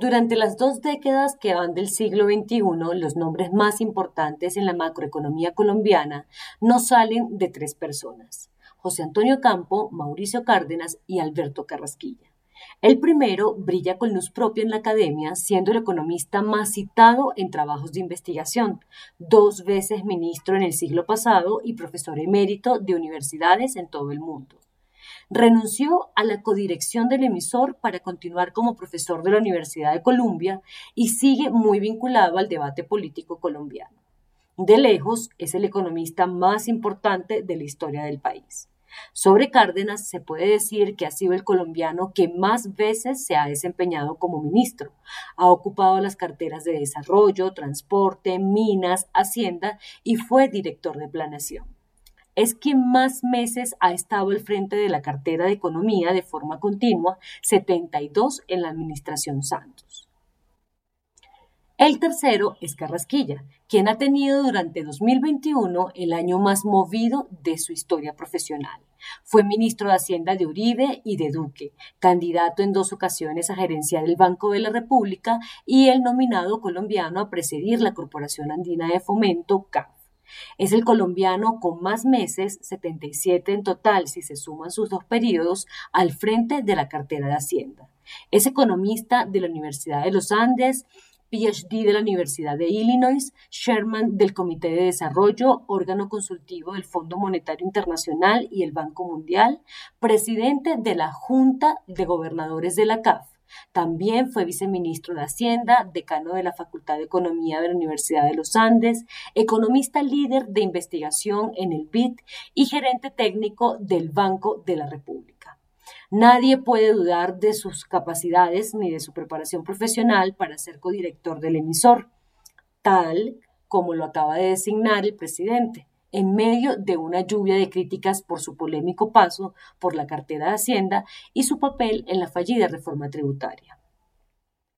Durante las dos décadas que van del siglo XXI, los nombres más importantes en la macroeconomía colombiana no salen de tres personas, José Antonio Campo, Mauricio Cárdenas y Alberto Carrasquilla. El primero brilla con luz propia en la academia, siendo el economista más citado en trabajos de investigación, dos veces ministro en el siglo pasado y profesor emérito de universidades en todo el mundo renunció a la codirección del emisor para continuar como profesor de la Universidad de Columbia y sigue muy vinculado al debate político colombiano. De lejos, es el economista más importante de la historia del país. Sobre Cárdenas se puede decir que ha sido el colombiano que más veces se ha desempeñado como ministro. Ha ocupado las carteras de desarrollo, transporte, minas, hacienda y fue director de planeación es quien más meses ha estado al frente de la cartera de economía de forma continua, 72 en la administración Santos. El tercero es Carrasquilla, quien ha tenido durante 2021 el año más movido de su historia profesional. Fue ministro de Hacienda de Uribe y de Duque, candidato en dos ocasiones a gerenciar el Banco de la República y el nominado colombiano a presidir la Corporación Andina de Fomento, CAF. Es el colombiano con más meses, 77 en total si se suman sus dos periodos, al frente de la cartera de Hacienda. Es economista de la Universidad de los Andes, PhD de la Universidad de Illinois, Sherman del Comité de Desarrollo, órgano consultivo del Fondo Monetario Internacional y el Banco Mundial, presidente de la Junta de Gobernadores de la CAF, también fue viceministro de Hacienda, decano de la Facultad de Economía de la Universidad de los Andes, economista líder de investigación en el BID y gerente técnico del Banco de la República. Nadie puede dudar de sus capacidades ni de su preparación profesional para ser codirector del emisor, tal como lo acaba de designar el presidente en medio de una lluvia de críticas por su polémico paso por la cartera de Hacienda y su papel en la fallida reforma tributaria.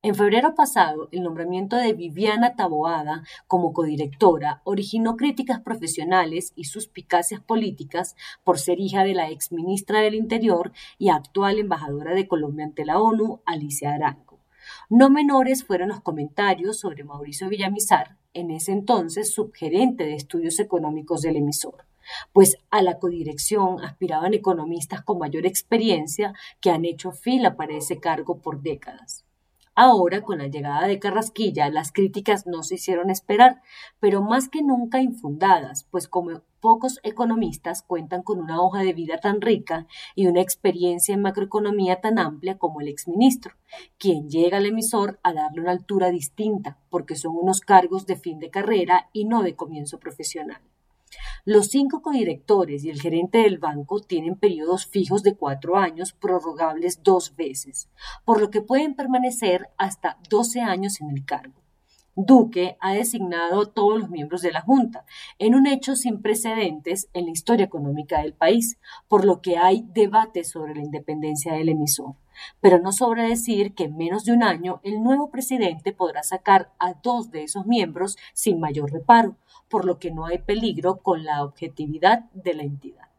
En febrero pasado, el nombramiento de Viviana Taboada como codirectora originó críticas profesionales y suspicacias políticas por ser hija de la exministra del Interior y actual embajadora de Colombia ante la ONU, Alicia Arango. No menores fueron los comentarios sobre Mauricio Villamizar, en ese entonces subgerente de estudios económicos del emisor, pues a la codirección aspiraban economistas con mayor experiencia que han hecho fila para ese cargo por décadas. Ahora, con la llegada de Carrasquilla, las críticas no se hicieron esperar, pero más que nunca infundadas, pues como pocos economistas cuentan con una hoja de vida tan rica y una experiencia en macroeconomía tan amplia como el exministro, quien llega al emisor a darle una altura distinta, porque son unos cargos de fin de carrera y no de comienzo profesional. Los cinco codirectores y el gerente del banco tienen periodos fijos de cuatro años, prorrogables dos veces, por lo que pueden permanecer hasta 12 años en el cargo. Duque ha designado a todos los miembros de la Junta, en un hecho sin precedentes en la historia económica del país, por lo que hay debate sobre la independencia del emisor. Pero no sobra decir que en menos de un año el nuevo presidente podrá sacar a dos de esos miembros sin mayor reparo, por lo que no hay peligro con la objetividad de la entidad.